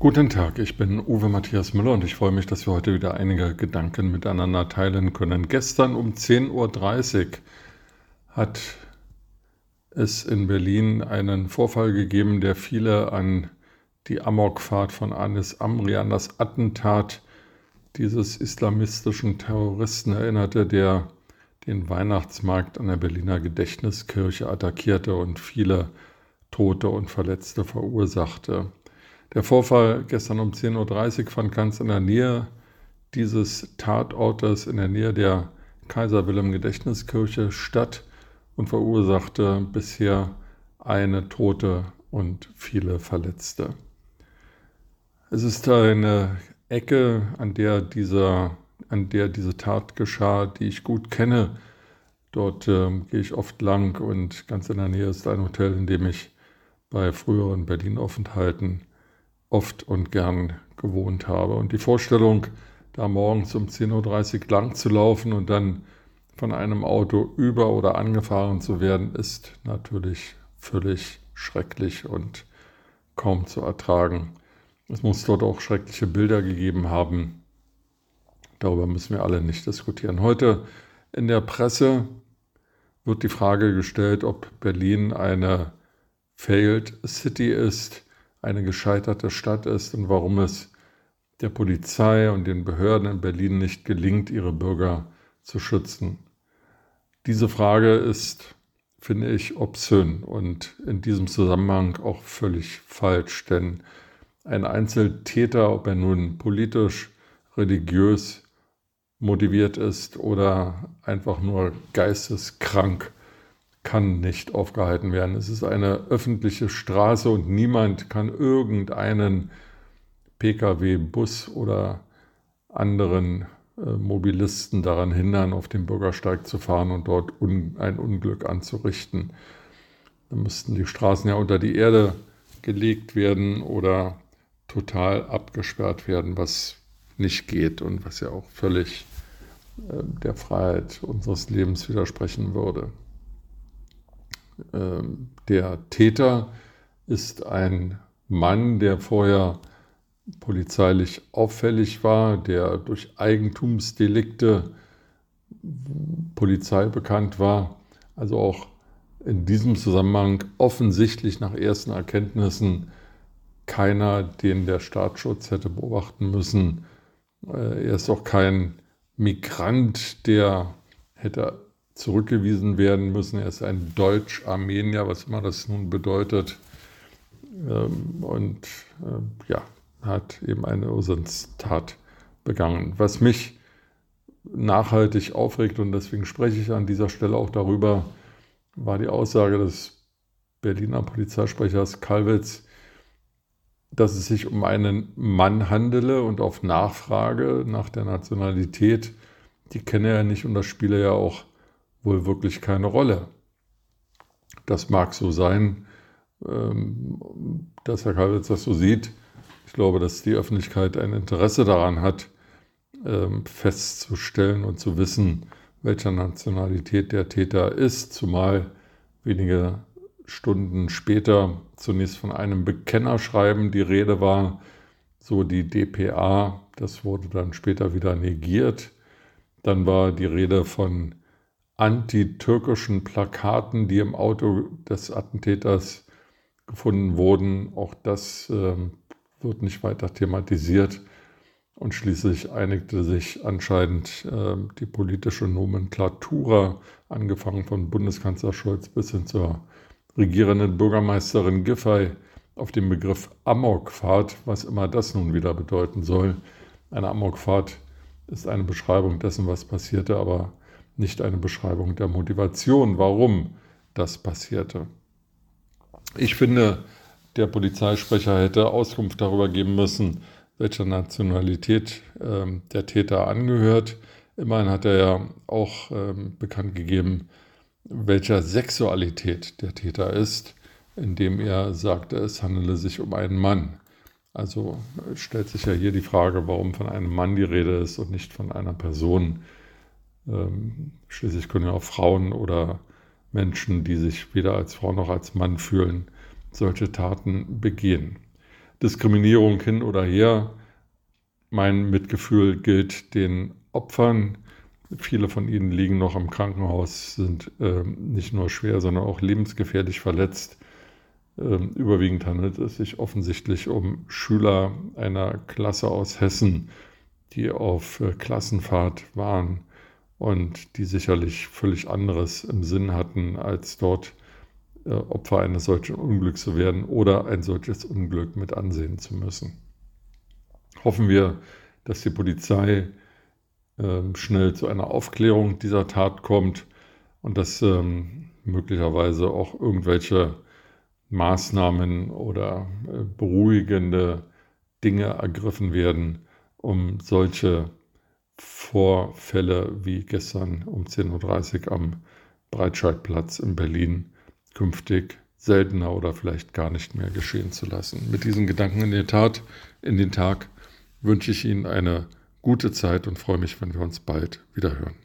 Guten Tag, ich bin Uwe Matthias Müller und ich freue mich, dass wir heute wieder einige Gedanken miteinander teilen können. Gestern um 10.30 Uhr hat es in Berlin einen Vorfall gegeben, der viele an die Amokfahrt von Anis Amri, an das Attentat dieses islamistischen Terroristen erinnerte, der den Weihnachtsmarkt an der Berliner Gedächtniskirche attackierte und viele Tote und Verletzte verursachte. Der Vorfall gestern um 10.30 Uhr fand ganz in der Nähe dieses Tatortes, in der Nähe der Kaiser Wilhelm Gedächtniskirche statt und verursachte bisher eine Tote und viele Verletzte. Es ist eine Ecke, an der, dieser, an der diese Tat geschah, die ich gut kenne. Dort äh, gehe ich oft lang und ganz in der Nähe ist ein Hotel, in dem ich bei früheren Berlin-Aufenthalten oft und gern gewohnt habe. Und die Vorstellung, da morgens um 10.30 Uhr lang zu laufen und dann von einem Auto über- oder angefahren zu werden, ist natürlich völlig schrecklich und kaum zu ertragen. Es muss dort auch schreckliche Bilder gegeben haben. Darüber müssen wir alle nicht diskutieren. Heute in der Presse wird die Frage gestellt, ob Berlin eine Failed City ist eine gescheiterte Stadt ist und warum es der Polizei und den Behörden in Berlin nicht gelingt, ihre Bürger zu schützen. Diese Frage ist, finde ich, obszön und in diesem Zusammenhang auch völlig falsch, denn ein Einzeltäter, ob er nun politisch, religiös motiviert ist oder einfach nur geisteskrank, kann nicht aufgehalten werden. Es ist eine öffentliche Straße und niemand kann irgendeinen Pkw, Bus oder anderen äh, Mobilisten daran hindern, auf den Bürgersteig zu fahren und dort un ein Unglück anzurichten. Dann müssten die Straßen ja unter die Erde gelegt werden oder total abgesperrt werden, was nicht geht und was ja auch völlig äh, der Freiheit unseres Lebens widersprechen würde. Ähm, der Täter ist ein Mann, der vorher polizeilich auffällig war, der durch Eigentumsdelikte Polizei bekannt war, also auch in diesem Zusammenhang offensichtlich nach ersten Erkenntnissen keiner, den der Staatsschutz hätte beobachten müssen. Äh, er ist auch kein Migrant, der hätte zurückgewiesen werden müssen. Er ist ein Deutsch-Armenier, was immer das nun bedeutet. Ähm, und äh, ja, hat eben eine Irrsinnstat begangen. Was mich nachhaltig aufregt, und deswegen spreche ich an dieser Stelle auch darüber, war die Aussage des Berliner Polizeisprechers Kalwitz, dass es sich um einen Mann handele und auf Nachfrage nach der Nationalität, die kenne er nicht und das spiele ja auch wohl wirklich keine Rolle. Das mag so sein, ähm, dass Herr Kalwitz das so sieht. Ich glaube, dass die Öffentlichkeit ein Interesse daran hat, ähm, festzustellen und zu wissen, welcher Nationalität der Täter ist, zumal wenige Stunden später zunächst von einem Bekennerschreiben die Rede war, so die DPA, das wurde dann später wieder negiert. Dann war die Rede von antitürkischen Plakaten, die im Auto des Attentäters gefunden wurden. Auch das äh, wird nicht weiter thematisiert. Und schließlich einigte sich anscheinend äh, die politische Nomenklatura, angefangen von Bundeskanzler Scholz bis hin zur regierenden Bürgermeisterin Giffey, auf den Begriff Amokfahrt, was immer das nun wieder bedeuten soll. Eine Amokfahrt ist eine Beschreibung dessen, was passierte, aber nicht eine Beschreibung der Motivation, warum das passierte. Ich finde, der Polizeisprecher hätte Auskunft darüber geben müssen, welcher Nationalität ähm, der Täter angehört. Immerhin hat er ja auch ähm, bekannt gegeben, welcher Sexualität der Täter ist, indem er sagte, es handele sich um einen Mann. Also stellt sich ja hier die Frage, warum von einem Mann die Rede ist und nicht von einer Person, ähm, schließlich können ja auch Frauen oder Menschen, die sich weder als Frau noch als Mann fühlen, solche Taten begehen. Diskriminierung hin oder her. Mein Mitgefühl gilt den Opfern. Viele von ihnen liegen noch im Krankenhaus, sind äh, nicht nur schwer, sondern auch lebensgefährlich verletzt. Ähm, überwiegend handelt es sich offensichtlich um Schüler einer Klasse aus Hessen, die auf äh, Klassenfahrt waren und die sicherlich völlig anderes im Sinn hatten, als dort äh, Opfer eines solchen Unglücks zu werden oder ein solches Unglück mit ansehen zu müssen. Hoffen wir, dass die Polizei ähm, schnell zu einer Aufklärung dieser Tat kommt und dass ähm, möglicherweise auch irgendwelche Maßnahmen oder äh, beruhigende Dinge ergriffen werden, um solche Vorfälle wie gestern um 10.30 Uhr am Breitscheidplatz in Berlin künftig seltener oder vielleicht gar nicht mehr geschehen zu lassen. Mit diesen Gedanken in der Tat, in den Tag wünsche ich Ihnen eine gute Zeit und freue mich, wenn wir uns bald wieder hören.